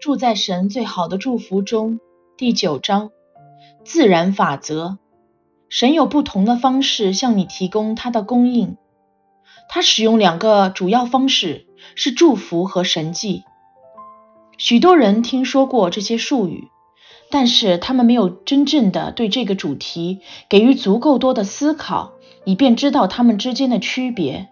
住在神最好的祝福中，第九章自然法则。神有不同的方式向你提供他的供应。他使用两个主要方式，是祝福和神迹。许多人听说过这些术语，但是他们没有真正的对这个主题给予足够多的思考，以便知道它们之间的区别。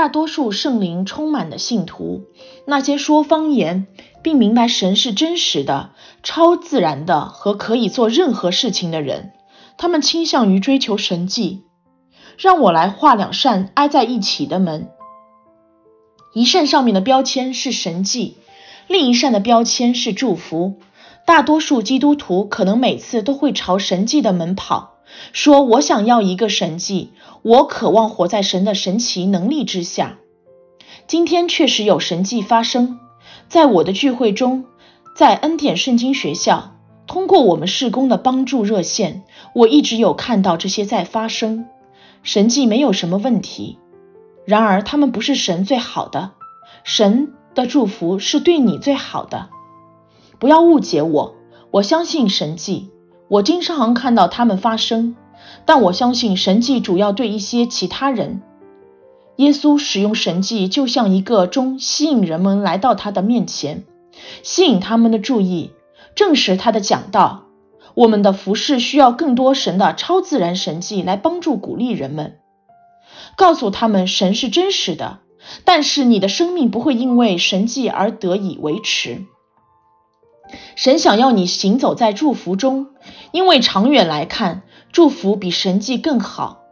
大多数圣灵充满的信徒，那些说方言并明白神是真实的、超自然的和可以做任何事情的人，他们倾向于追求神迹。让我来画两扇挨在一起的门，一扇上面的标签是神迹，另一扇的标签是祝福。大多数基督徒可能每次都会朝神迹的门跑，说：“我想要一个神迹，我渴望活在神的神奇能力之下。”今天确实有神迹发生在我的聚会中，在恩典圣经学校，通过我们事工的帮助热线，我一直有看到这些在发生。神迹没有什么问题，然而他们不是神最好的。神的祝福是对你最好的。不要误解我，我相信神迹，我经常看到他们发生。但我相信神迹主要对一些其他人。耶稣使用神迹，就像一个钟，吸引人们来到他的面前，吸引他们的注意，证实他的讲道。我们的服饰需要更多神的超自然神迹来帮助鼓励人们，告诉他们神是真实的。但是你的生命不会因为神迹而得以维持。神想要你行走在祝福中，因为长远来看，祝福比神迹更好。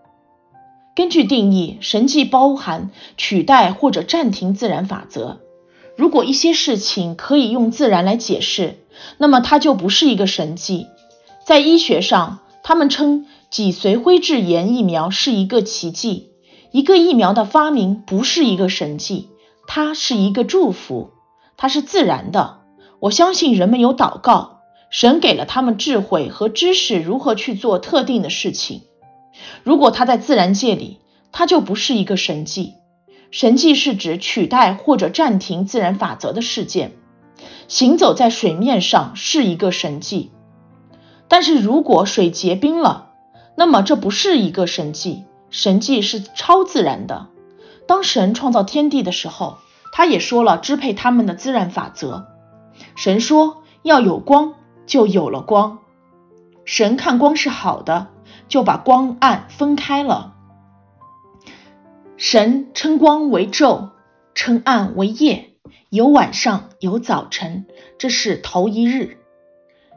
根据定义，神迹包含取代或者暂停自然法则。如果一些事情可以用自然来解释，那么它就不是一个神迹。在医学上，他们称脊髓灰质炎疫苗是一个奇迹。一个疫苗的发明不是一个神迹，它是一个祝福，它是自然的。我相信人们有祷告，神给了他们智慧和知识，如何去做特定的事情。如果它在自然界里，它就不是一个神迹。神迹是指取代或者暂停自然法则的事件。行走在水面上是一个神迹。但是如果水结冰了，那么这不是一个神迹，神迹是超自然的。当神创造天地的时候，他也说了支配他们的自然法则。神说要有光，就有了光。神看光是好的，就把光暗分开了。神称光为昼，称暗为夜，有晚上，有早晨，这是头一日。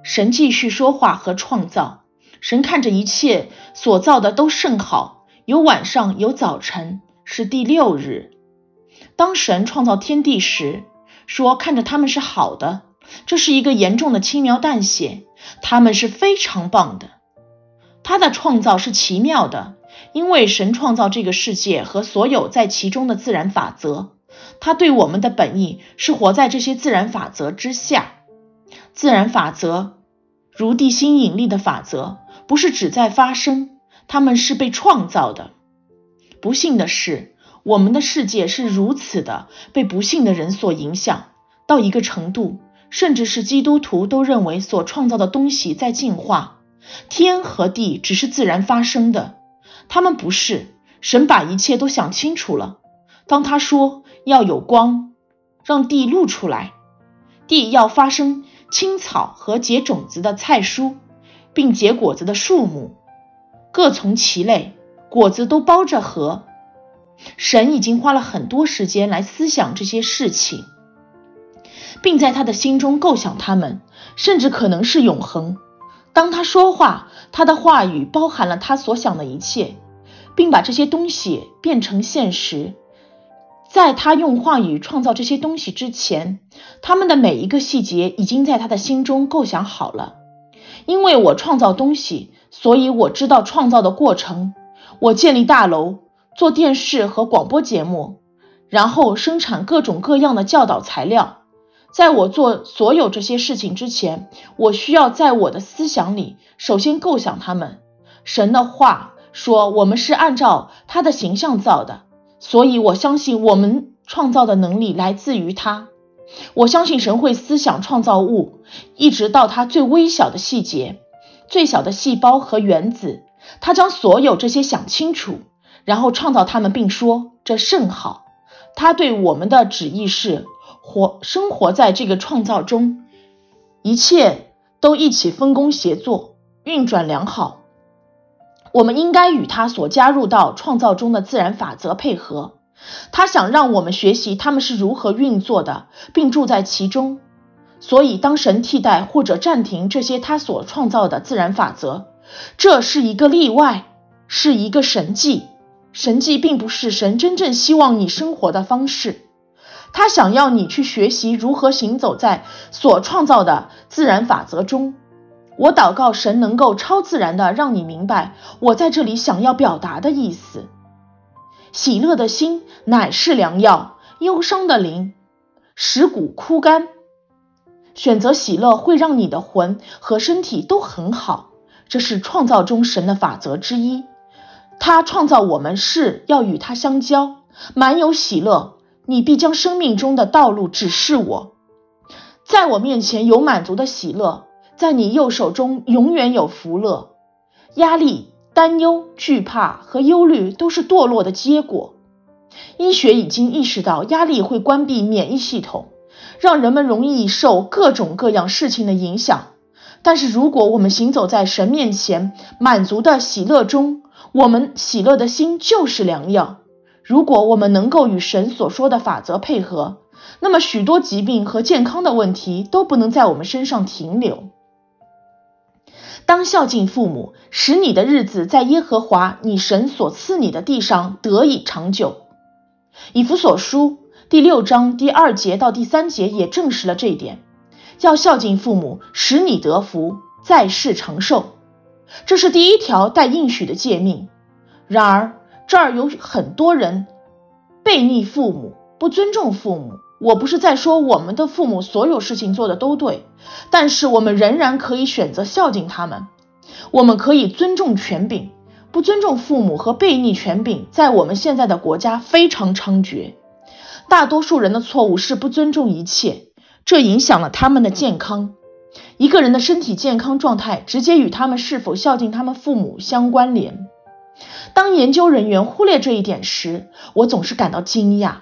神继续说话和创造。神看着一切所造的都甚好，有晚上，有早晨，是第六日。当神创造天地时，说看着他们是好的。这是一个严重的轻描淡写，他们是非常棒的。他的创造是奇妙的，因为神创造这个世界和所有在其中的自然法则。他对我们的本意是活在这些自然法则之下。自然法则，如地心引力的法则，不是只在发生，他们是被创造的。不幸的是，我们的世界是如此的被不幸的人所影响，到一个程度，甚至是基督徒都认为所创造的东西在进化。天和地只是自然发生的，他们不是。神把一切都想清楚了。当他说要有光，让地露出来，地要发生。青草和结种子的菜蔬，并结果子的树木，各从其类，果子都包着核。神已经花了很多时间来思想这些事情，并在他的心中构想他们，甚至可能是永恒。当他说话，他的话语包含了他所想的一切，并把这些东西变成现实。在他用话语创造这些东西之前，他们的每一个细节已经在他的心中构想好了。因为我创造东西，所以我知道创造的过程。我建立大楼，做电视和广播节目，然后生产各种各样的教导材料。在我做所有这些事情之前，我需要在我的思想里首先构想他们。神的话说，我们是按照他的形象造的。所以，我相信我们创造的能力来自于他。我相信神会思想创造物，一直到它最微小的细节、最小的细胞和原子，他将所有这些想清楚，然后创造他们，并说这甚好。他对我们的旨意是活生活在这个创造中，一切都一起分工协作，运转良好。我们应该与他所加入到创造中的自然法则配合。他想让我们学习他们是如何运作的，并住在其中。所以，当神替代或者暂停这些他所创造的自然法则，这是一个例外，是一个神迹。神迹并不是神真正希望你生活的方式。他想要你去学习如何行走在所创造的自然法则中。我祷告神能够超自然的让你明白我在这里想要表达的意思。喜乐的心乃是良药，忧伤的灵使骨枯干。选择喜乐会让你的魂和身体都很好，这是创造中神的法则之一。他创造我们是要与他相交，满有喜乐。你必将生命中的道路指示我，在我面前有满足的喜乐，在你右手中永远有福乐。压力。担忧、惧怕和忧虑都是堕落的结果。医学已经意识到，压力会关闭免疫系统，让人们容易受各种各样事情的影响。但是，如果我们行走在神面前满足的喜乐中，我们喜乐的心就是良药。如果我们能够与神所说的法则配合，那么许多疾病和健康的问题都不能在我们身上停留。当孝敬父母，使你的日子在耶和华你神所赐你的地上得以长久。以弗所书第六章第二节到第三节也证实了这一点。要孝敬父母，使你得福，在世长寿。这是第一条带应许的诫命。然而这儿有很多人背逆父母，不尊重父母。我不是在说我们的父母所有事情做的都对，但是我们仍然可以选择孝敬他们。我们可以尊重权柄，不尊重父母和背逆权柄，在我们现在的国家非常猖獗。大多数人的错误是不尊重一切，这影响了他们的健康。一个人的身体健康状态直接与他们是否孝敬他们父母相关联。当研究人员忽略这一点时，我总是感到惊讶。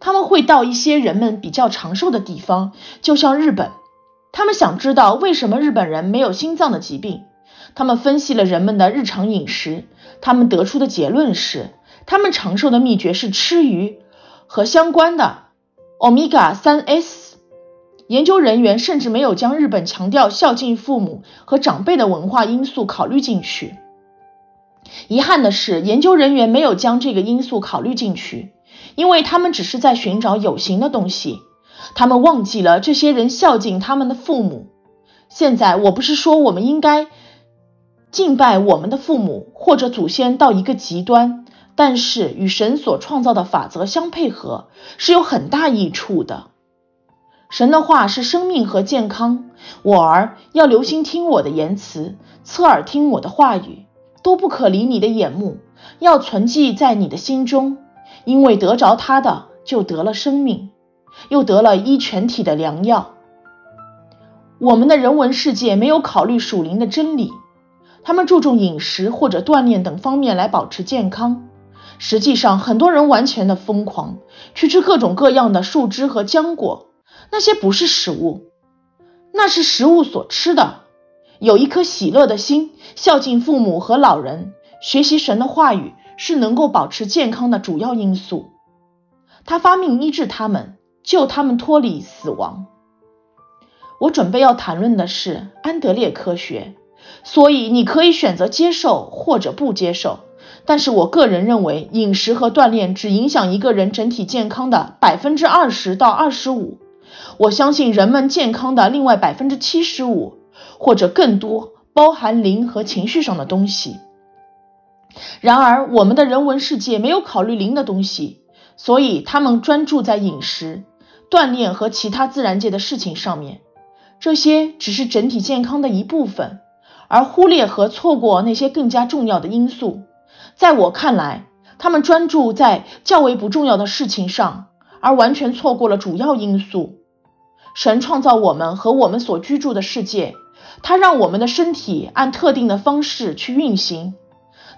他们会到一些人们比较长寿的地方，就像日本。他们想知道为什么日本人没有心脏的疾病。他们分析了人们的日常饮食，他们得出的结论是，他们长寿的秘诀是吃鱼和相关的欧米伽三 S。研究人员甚至没有将日本强调孝敬父母和长辈的文化因素考虑进去。遗憾的是，研究人员没有将这个因素考虑进去。因为他们只是在寻找有形的东西，他们忘记了这些人孝敬他们的父母。现在，我不是说我们应该敬拜我们的父母或者祖先到一个极端，但是与神所创造的法则相配合是有很大益处的。神的话是生命和健康，我儿要留心听我的言辞，侧耳听我的话语，都不可离你的眼目，要存记在你的心中。因为得着他的，就得了生命，又得了医全体的良药。我们的人文世界没有考虑属灵的真理，他们注重饮食或者锻炼等方面来保持健康。实际上，很多人完全的疯狂，去吃各种各样的树枝和浆果，那些不是食物，那是食物所吃的。有一颗喜乐的心，孝敬父母和老人，学习神的话语。是能够保持健康的主要因素。他发命医治他们，救他们脱离死亡。我准备要谈论的是安德烈科学，所以你可以选择接受或者不接受。但是我个人认为，饮食和锻炼只影响一个人整体健康的百分之二十到二十五。我相信人们健康的另外百分之七十五或者更多，包含灵和情绪上的东西。然而，我们的人文世界没有考虑灵的东西，所以他们专注在饮食、锻炼和其他自然界的事情上面。这些只是整体健康的一部分，而忽略和错过那些更加重要的因素。在我看来，他们专注在较为不重要的事情上，而完全错过了主要因素。神创造我们和我们所居住的世界，他让我们的身体按特定的方式去运行。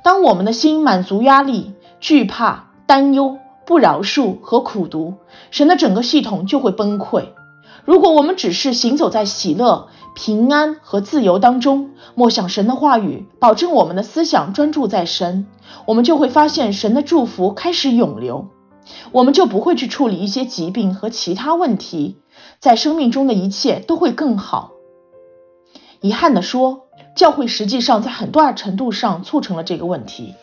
当我们的心满足压力、惧怕、担忧、不饶恕和苦读，神的整个系统就会崩溃。如果我们只是行走在喜乐、平安和自由当中，默想神的话语，保证我们的思想专注在神，我们就会发现神的祝福开始涌流，我们就不会去处理一些疾病和其他问题，在生命中的一切都会更好。遗憾地说，教会实际上在很大程度上促成了这个问题，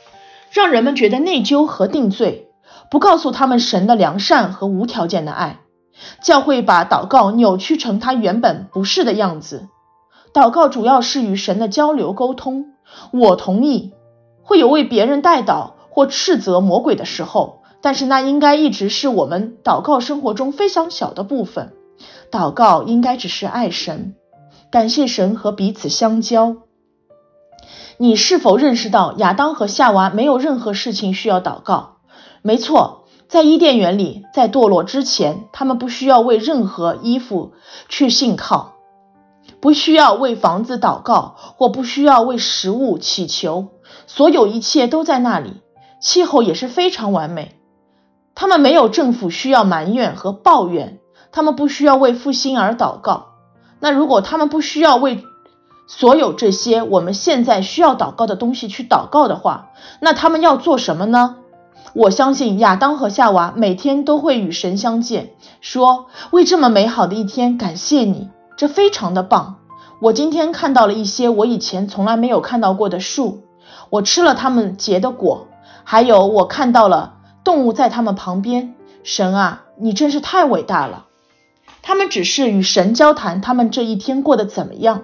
让人们觉得内疚和定罪，不告诉他们神的良善和无条件的爱。教会把祷告扭曲成它原本不是的样子。祷告主要是与神的交流沟通。我同意会有为别人代祷或斥责魔鬼的时候，但是那应该一直是我们祷告生活中非常小的部分。祷告应该只是爱神、感谢神和彼此相交。你是否认识到亚当和夏娃没有任何事情需要祷告？没错。在伊甸园里，在堕落之前，他们不需要为任何衣服去信靠，不需要为房子祷告，或不需要为食物祈求，所有一切都在那里。气候也是非常完美。他们没有政府需要埋怨和抱怨，他们不需要为复兴而祷告。那如果他们不需要为所有这些我们现在需要祷告的东西去祷告的话，那他们要做什么呢？我相信亚当和夏娃每天都会与神相见，说为这么美好的一天感谢你，这非常的棒。我今天看到了一些我以前从来没有看到过的树，我吃了它们结的果，还有我看到了动物在它们旁边。神啊，你真是太伟大了。他们只是与神交谈，他们这一天过得怎么样？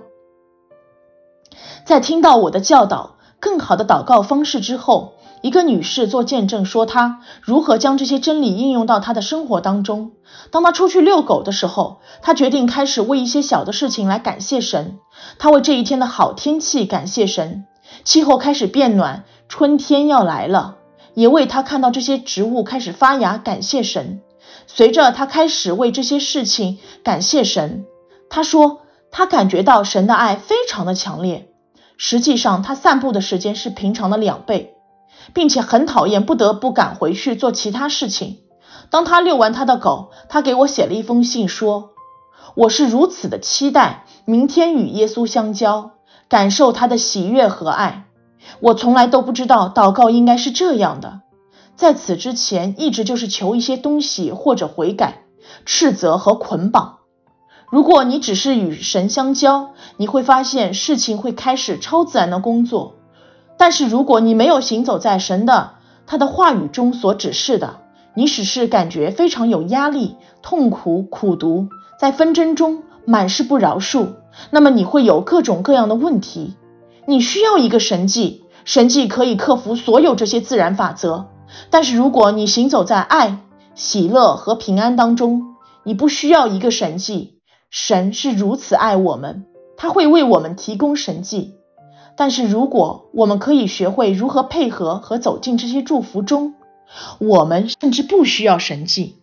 在听到我的教导，更好的祷告方式之后。一个女士做见证说，她如何将这些真理应用到她的生活当中。当她出去遛狗的时候，她决定开始为一些小的事情来感谢神。她为这一天的好天气感谢神，气候开始变暖，春天要来了。也为她看到这些植物开始发芽感谢神。随着他开始为这些事情感谢神，他说他感觉到神的爱非常的强烈。实际上，他散步的时间是平常的两倍。并且很讨厌不得不赶回去做其他事情。当他遛完他的狗，他给我写了一封信，说：“我是如此的期待明天与耶稣相交，感受他的喜悦和爱。我从来都不知道祷告应该是这样的，在此之前一直就是求一些东西或者悔改、斥责和捆绑。如果你只是与神相交，你会发现事情会开始超自然的工作。”但是如果你没有行走在神的他的话语中所指示的，你只是感觉非常有压力、痛苦、苦读，在纷争中满是不饶恕，那么你会有各种各样的问题。你需要一个神迹，神迹可以克服所有这些自然法则。但是如果你行走在爱、喜乐和平安当中，你不需要一个神迹。神是如此爱我们，他会为我们提供神迹。但是，如果我们可以学会如何配合和走进这些祝福中，我们甚至不需要神迹。